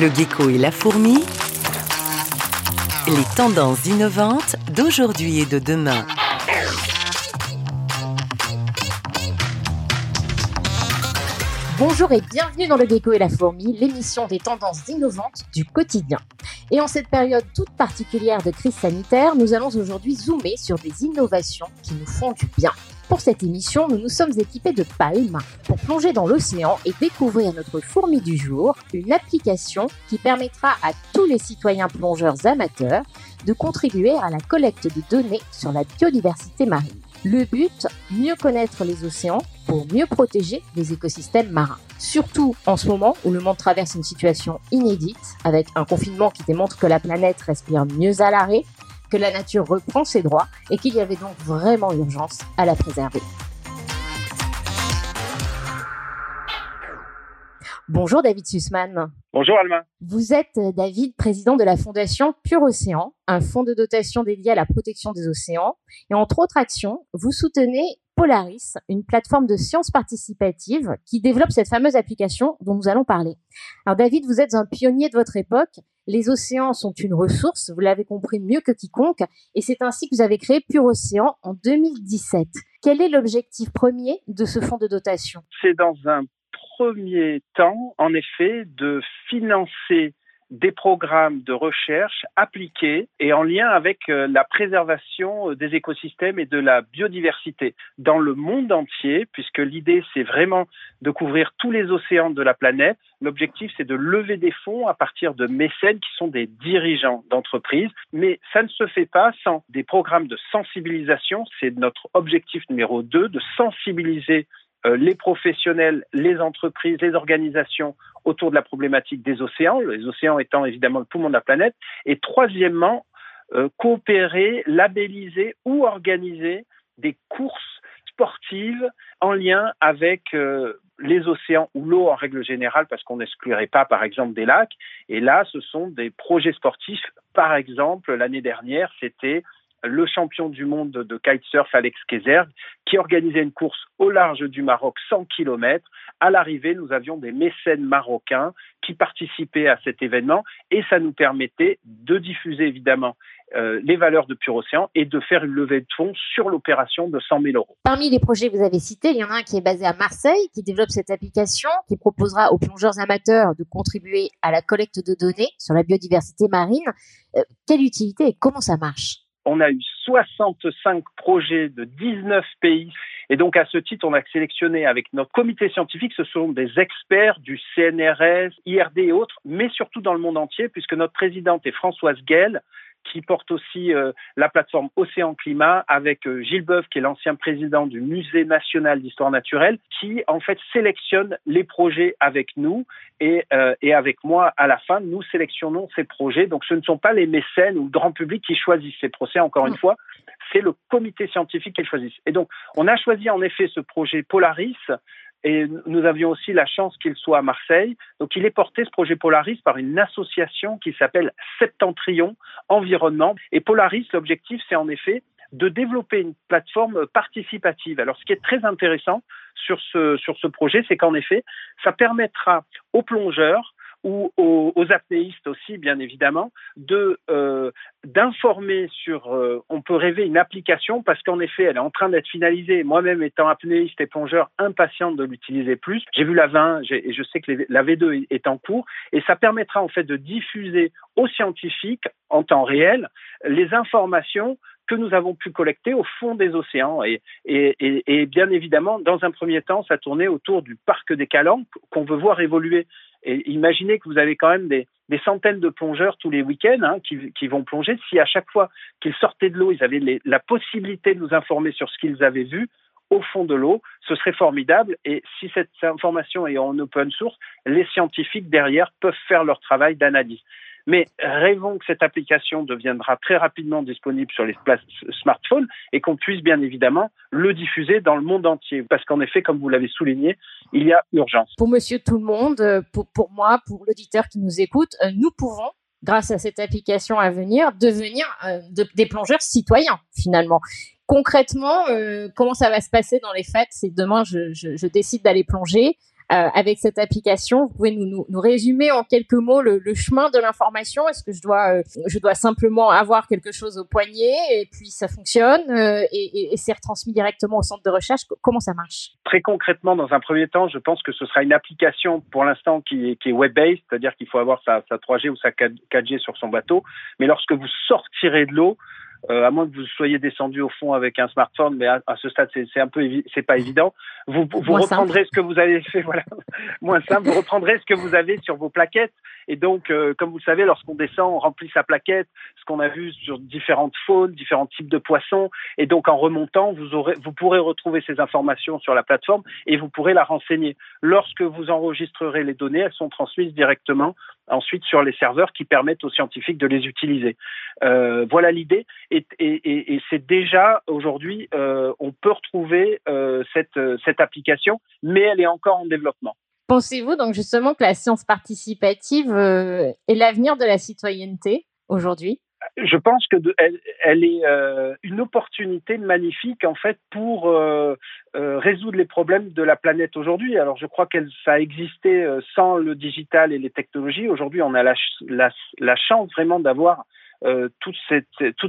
Le gecko et la fourmi. Les tendances innovantes d'aujourd'hui et de demain. Bonjour et bienvenue dans Le Gecko et la Fourmi, l'émission des tendances innovantes du quotidien. Et en cette période toute particulière de crise sanitaire, nous allons aujourd'hui zoomer sur des innovations qui nous font du bien. Pour cette émission, nous nous sommes équipés de palmes pour plonger dans l'océan et découvrir notre fourmi du jour, une application qui permettra à tous les citoyens plongeurs amateurs de contribuer à la collecte de données sur la biodiversité marine. Le but, mieux connaître les océans pour mieux protéger les écosystèmes marins. Surtout en ce moment où le monde traverse une situation inédite avec un confinement qui démontre que la planète respire mieux à l'arrêt, que la nature reprend ses droits et qu'il y avait donc vraiment urgence à la préserver. Bonjour David Sussman. Bonjour Alma. Vous êtes David, président de la fondation Pure Océan, un fonds de dotation dédié à la protection des océans. Et entre autres actions, vous soutenez Polaris, une plateforme de sciences participatives qui développe cette fameuse application dont nous allons parler. Alors David, vous êtes un pionnier de votre époque. Les océans sont une ressource, vous l'avez compris mieux que quiconque, et c'est ainsi que vous avez créé Pure Océan en 2017. Quel est l'objectif premier de ce fonds de dotation? C'est dans un premier temps, en effet, de financer des programmes de recherche appliqués et en lien avec euh, la préservation euh, des écosystèmes et de la biodiversité dans le monde entier, puisque l'idée c'est vraiment de couvrir tous les océans de la planète. L'objectif c'est de lever des fonds à partir de mécènes qui sont des dirigeants d'entreprises, mais ça ne se fait pas sans des programmes de sensibilisation. C'est notre objectif numéro deux, de sensibiliser les professionnels, les entreprises, les organisations autour de la problématique des océans, les océans étant évidemment le poumon de la planète, et troisièmement, euh, coopérer, labelliser ou organiser des courses sportives en lien avec euh, les océans ou l'eau en règle générale, parce qu'on n'exclurait pas, par exemple, des lacs. Et là, ce sont des projets sportifs. Par exemple, l'année dernière, c'était le champion du monde de kitesurf Alex Kezerg, qui organisait une course au large du Maroc 100 km. À l'arrivée, nous avions des mécènes marocains qui participaient à cet événement et ça nous permettait de diffuser évidemment euh, les valeurs de Pure Océan et de faire une levée de fonds sur l'opération de 100 000 euros. Parmi les projets que vous avez cités, il y en a un qui est basé à Marseille, qui développe cette application, qui proposera aux plongeurs amateurs de contribuer à la collecte de données sur la biodiversité marine. Euh, quelle utilité et comment ça marche? On a eu 65 projets de 19 pays. Et donc, à ce titre, on a sélectionné avec notre comité scientifique, ce sont des experts du CNRS, IRD et autres, mais surtout dans le monde entier, puisque notre présidente est Françoise Gell, qui porte aussi euh, la plateforme Océan Climat avec euh, Gilles Boeuf, qui est l'ancien président du Musée national d'histoire naturelle, qui en fait sélectionne les projets avec nous et, euh, et avec moi à la fin, nous sélectionnons ces projets. Donc ce ne sont pas les mécènes ou le grand public qui choisissent ces projets, encore une fois, c'est le comité scientifique qui choisit. Et donc on a choisi en effet ce projet Polaris et nous avions aussi la chance qu'il soit à Marseille. Donc il est porté, ce projet Polaris, par une association qui s'appelle Septentrion Environnement. Et Polaris, l'objectif, c'est en effet de développer une plateforme participative. Alors ce qui est très intéressant sur ce, sur ce projet, c'est qu'en effet, ça permettra aux plongeurs ou aux, apnéistes aussi, bien évidemment, de euh, d'informer sur. Euh, on peut rêver une application parce qu'en effet, elle est en train d'être finalisée. Moi-même, étant apnéiste et plongeur, impatient de l'utiliser plus. J'ai vu la 20 et je sais que la V2 est en cours et ça permettra en fait de diffuser aux scientifiques en temps réel les informations que nous avons pu collecter au fond des océans. Et, et, et, bien évidemment, dans un premier temps, ça tournait autour du parc des Calanques qu'on veut voir évoluer. Et imaginez que vous avez quand même des, centaines de plongeurs tous les week-ends hein, qui, vont plonger. Si à chaque fois qu'ils sortaient de l'eau, ils avaient la possibilité de nous informer sur ce qu'ils avaient vu au fond de l'eau, ce serait formidable. Et si cette information est en open source, les scientifiques derrière peuvent faire leur travail d'analyse. Mais rêvons que cette application deviendra très rapidement disponible sur les smartphones et qu'on puisse bien évidemment le diffuser dans le monde entier. Parce qu'en effet, comme vous l'avez souligné, il y a urgence. Pour monsieur tout le monde, euh, pour, moi, pour l'auditeur qui nous écoute, euh, nous pouvons grâce à cette application à venir, devenir euh, des plongeurs citoyens finalement. Concrètement, comment ça va se passer dans les faits C'est demain, je décide d'aller plonger. Avec cette application. Vous pouvez nous, nous, résumer en quelques mots le, chemin de l'information. Est-ce que je dois, je dois simplement avoir quelque chose au poignet et puis ça fonctionne et, et c'est retransmis directement au centre de recherche? Comment ça marche? Très concrètement, dans un premier temps, je pense que ce sera une application pour l'instant qui, est web-based, c'est-à-dire qu'il faut avoir sa 3G ou sa 4G sur son bateau. Mais lorsque vous sortirez de l'eau, euh, à moins que vous soyez descendu au fond avec un smartphone, mais à, ce stade, c'est un peu, c'est pas évident. Vous, vous reprendrez ce que vous avez fait, voilà, moins simple. Vous reprendrez ce que vous avez sur vos plaquettes. Et donc, euh, comme vous savez, lorsqu'on descend, on remplit sa plaquette, ce qu'on a vu sur différentes faunes, différents types de poissons. Et donc, en remontant, vous aurez, vous pourrez retrouver ces informations sur la plateforme et vous pourrez la renseigner. Lorsque vous enregistrerez les données, elles sont transmises directement ensuite sur les serveurs qui permettent aux scientifiques de les utiliser. Euh, voilà l'idée. Et, et, et c'est déjà aujourd'hui, euh, on peut retrouver euh, cette, cette application, mais elle est encore en développement. Pensez-vous donc justement que la science participative euh, est l'avenir de la citoyenneté aujourd'hui? Je pense que est euh, une opportunité magnifique en fait pour euh, résoudre les problèmes de la planète aujourd'hui. Alors je crois que ça a existé sans le digital et les technologies. Aujourd'hui, on a la, chance vraiment d'avoir toutes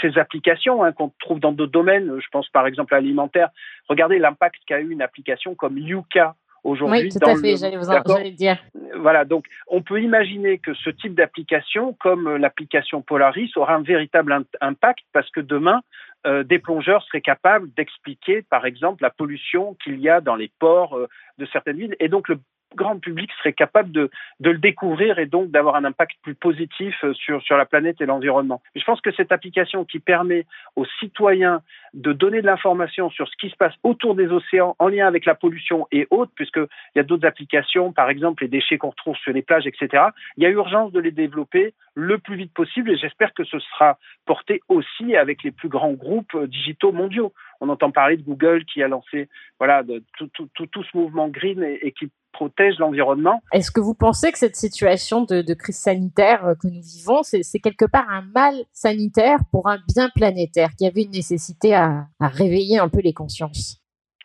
ces applications hein, qu'on trouve dans d'autres domaines. Je pense par exemple à l'alimentaire. Regardez l'impact qu'a eu une application comme Yuka aujourd'hui. Oui, tout à fait, j'allais vous en dire. Voilà, donc on peut imaginer que ce type d'application, comme l'application Polaris, aura un véritable impact parce que demain, euh, des plongeurs seraient capables d'expliquer, par exemple, la pollution qu'il y a dans les ports euh, de certaines villes. Et donc le grand public serait capable de, le découvrir et donc d'avoir un impact plus positif euh, sur, la planète et l'environnement. Je pense que cette application qui permet aux citoyens de donner de l'information sur ce qui se passe autour des océans en lien avec la pollution et autres, puisqu'il y a d'autres applications, par exemple les déchets qu'on retrouve sur les plages, etc., il y a urgence de les développer le plus vite possible et j'espère que ce sera porté aussi avec les plus grands groupes euh, digitaux mondiaux. On entend parler de Google qui a lancé voilà, tout, tout, tout, tout, ce mouvement green et qui protège l'environnement. Est-ce que vous pensez que cette situation de, de crise sanitaire euh, que nous vivons, c'est quelque part un mal sanitaire pour un bien planétaire, qui avait une nécessité à, à réveiller un peu les consciences?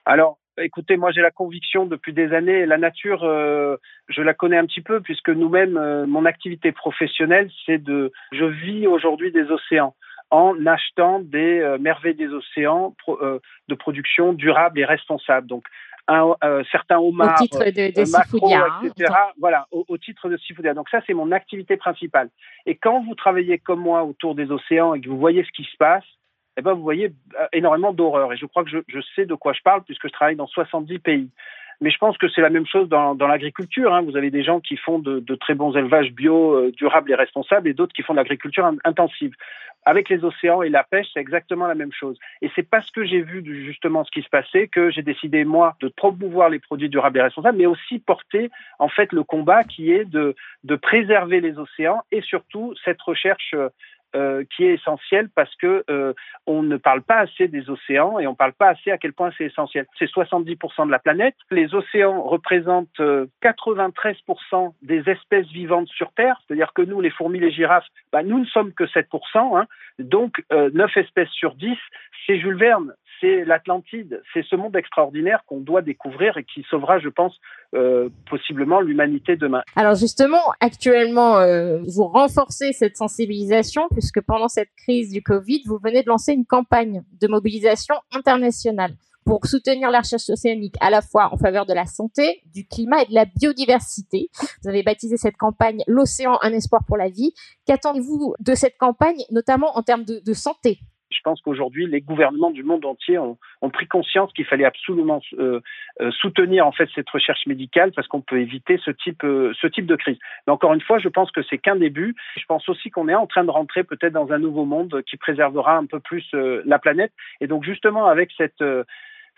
Alors, écoutez, moi j'ai la conviction depuis des années, la nature, euh, je la connais un petit peu puisque nous-mêmes, euh, mon activité professionnelle, c'est de, je vis aujourd'hui des océans en achetant des euh, merveilles des océans pro, de production durable et responsable. Donc un, euh, certains homards, au titre de, de macro, etc. Hein, voilà, au, au, titre de Seafoodia. Donc ça, c'est mon activité principale. Et quand vous travaillez comme moi autour des océans et que vous voyez ce qui se passe, eh ben, vous voyez euh, énormément d'horreur. Et je crois que je, je, sais de quoi je parle puisque je travaille dans 70 pays. Mais je pense que c'est la même chose dans, dans l'agriculture. Hein. Vous avez des gens qui font de, de très bons élevages bio, euh, durables et responsables, et d'autres qui font de l'agriculture intensive. Avec les océans et la pêche, c'est exactement la même chose. Et c'est parce que j'ai vu justement ce qui se passait que j'ai décidé moi de promouvoir les produits durables et responsables, mais aussi porter en fait le combat qui est de, de préserver les océans et surtout cette recherche euh, qui est essentiel parce que euh, on ne parle pas assez des océans et on ne parle pas assez à quel point c'est essentiel. C'est 70% de la planète. Les océans représentent 93% euh, des espèces vivantes sur Terre, c'est-à-dire que nous, les fourmis, les girafes, bah, nous ne sommes que 7%. Hein. Donc, 9 espèces sur 10, c'est Jules Verne c'est l'Atlantide, c'est ce monde extraordinaire qu'on doit découvrir et qui sauvera, je pense, euh, possiblement l'humanité demain. Alors justement, actuellement, euh, vous renforcez cette sensibilisation puisque pendant cette crise du Covid, vous venez de lancer une campagne de mobilisation internationale pour soutenir la recherche océanique à la fois en faveur de la santé, du climat et de la biodiversité. Vous avez baptisé cette campagne L'océan, un espoir pour la vie. Qu'attendez-vous de cette campagne, notamment en termes de, de santé? Je pense qu'aujourd'hui, les gouvernements du monde entier ont, ont pris conscience qu'il fallait absolument euh, euh, soutenir en fait cette recherche médicale parce qu'on peut éviter ce type, euh, ce type de crise. Mais encore une fois, je pense que c'est qu'un début. Je pense aussi qu'on est en train de rentrer peut-être dans un nouveau monde qui préservera un peu plus euh, la planète. Et donc justement, avec cette euh,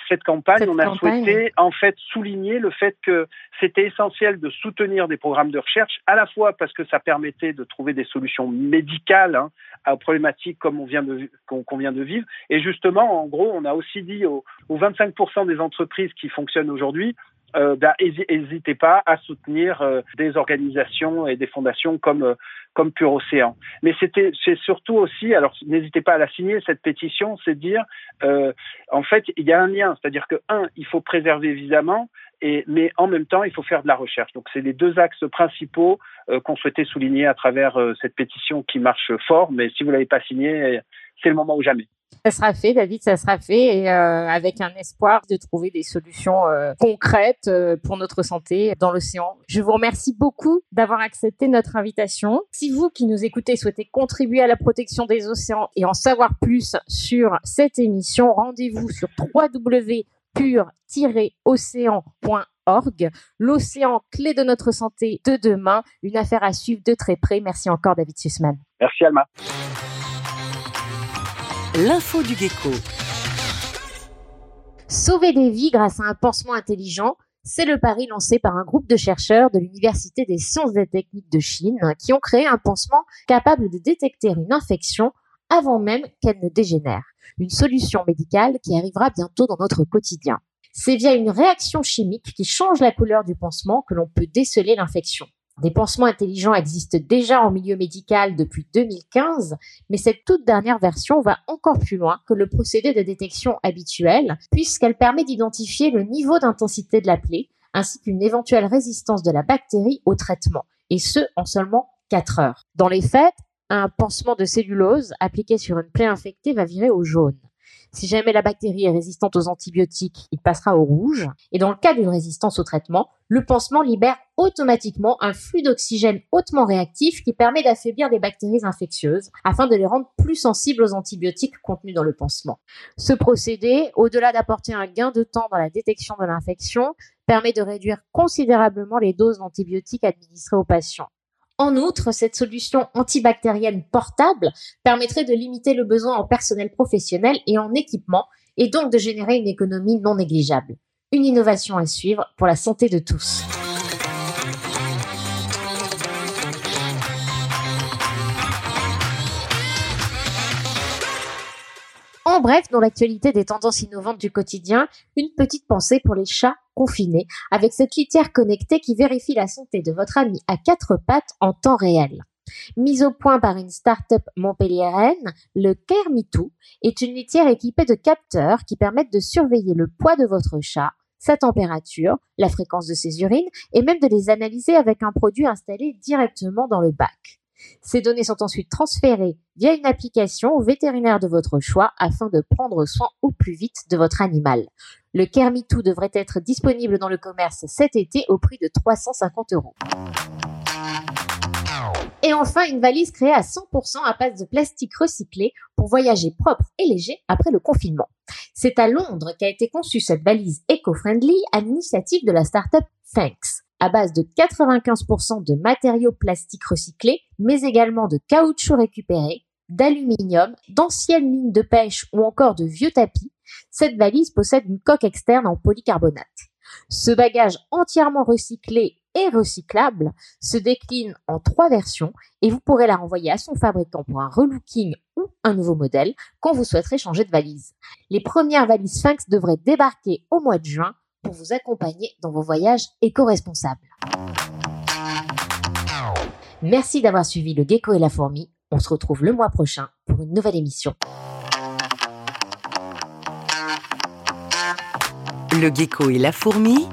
cette campagne, cette on a campagne. souhaité en fait souligner le fait que c'était essentiel de soutenir des programmes de recherche, à la fois parce que ça permettait de trouver des solutions médicales hein, aux problématiques comme on vient de qu'on qu vient de vivre, et justement, en gros, on a aussi dit aux, aux 25% des entreprises qui fonctionnent aujourd'hui, euh, n'hésitez pas à soutenir euh, des organisations et des fondations comme euh, comme Pure Océan. Mais c'était c'est surtout aussi, alors n'hésitez pas à la signer cette pétition, c'est dire euh, en fait il y a un lien, c'est-à-dire que un il faut préserver évidemment et, mais en même temps, il faut faire de la recherche. Donc, c'est les deux axes principaux euh, qu'on souhaitait souligner à travers cette pétition qui marche fort. Mais si vous l'avez pas signée, c'est le moment ou jamais. Ça sera fait, David, ça sera fait, et euh, avec un espoir de trouver des solutions euh, concrètes euh, pour notre santé dans l'océan. Je vous remercie beaucoup d'avoir accepté notre invitation. Si vous qui nous écoutez souhaitez contribuer à la protection des océans et en savoir plus sur cette émission, rendez-vous sur www.pur-océan.org. L'océan, clé de notre santé de demain, une affaire à suivre de très près. Merci encore, David Sussman. Merci, Alma. L'info du gecko. Sauver des vies grâce à un pansement intelligent, c'est le pari lancé par un groupe de chercheurs de l'Université des sciences et techniques de Chine qui ont créé un pansement capable de détecter une infection avant même qu'elle ne dégénère. Une solution médicale qui arrivera bientôt dans notre quotidien. C'est via une réaction chimique qui change la couleur du pansement que l'on peut déceler l'infection. Des pansements intelligents existent déjà en milieu médical depuis 2015, mais cette toute dernière version va encore plus loin que le procédé de détection habituel, puisqu'elle permet d'identifier le niveau d'intensité de la plaie, ainsi qu'une éventuelle résistance de la bactérie au traitement, et ce en seulement 4 heures. Dans les faits, un pansement de cellulose appliqué sur une plaie infectée va virer au jaune. Si jamais la bactérie est résistante aux antibiotiques, il passera au rouge. Et dans le cas d'une résistance au traitement, le pansement libère automatiquement un flux d'oxygène hautement réactif qui permet d'affaiblir les bactéries infectieuses afin de les rendre plus sensibles aux antibiotiques contenus dans le pansement. Ce procédé, au-delà d'apporter un gain de temps dans la détection de l'infection, permet de réduire considérablement les doses d'antibiotiques administrées aux patients. En outre, cette solution antibactérienne portable permettrait de limiter le besoin en personnel professionnel et en équipement, et donc de générer une économie non négligeable. Une innovation à suivre pour la santé de tous. En bref, dans l'actualité des tendances innovantes du quotidien, une petite pensée pour les chats confinés, avec cette litière connectée qui vérifie la santé de votre ami à quatre pattes en temps réel. Mise au point par une start-up montpelliéraine, le Kermitou est une litière équipée de capteurs qui permettent de surveiller le poids de votre chat, sa température, la fréquence de ses urines et même de les analyser avec un produit installé directement dans le bac. Ces données sont ensuite transférées via une application au vétérinaire de votre choix afin de prendre soin au plus vite de votre animal. Le Kermitou devrait être disponible dans le commerce cet été au prix de 350 euros. Et enfin, une valise créée à 100% à base de plastique recyclé pour voyager propre et léger après le confinement. C'est à Londres qu'a été conçue cette valise éco-friendly à l'initiative de la startup Thanks à base de 95% de matériaux plastiques recyclés, mais également de caoutchouc récupéré, d'aluminium, d'anciennes lignes de pêche ou encore de vieux tapis, cette valise possède une coque externe en polycarbonate. Ce bagage entièrement recyclé et recyclable se décline en trois versions et vous pourrez la renvoyer à son fabricant pour un relooking ou un nouveau modèle quand vous souhaiterez changer de valise. Les premières valises Sphinx devraient débarquer au mois de juin pour vous accompagner dans vos voyages éco-responsables. Merci d'avoir suivi le gecko et la fourmi. On se retrouve le mois prochain pour une nouvelle émission. Le gecko et la fourmi.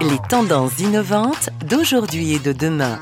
Les tendances innovantes d'aujourd'hui et de demain.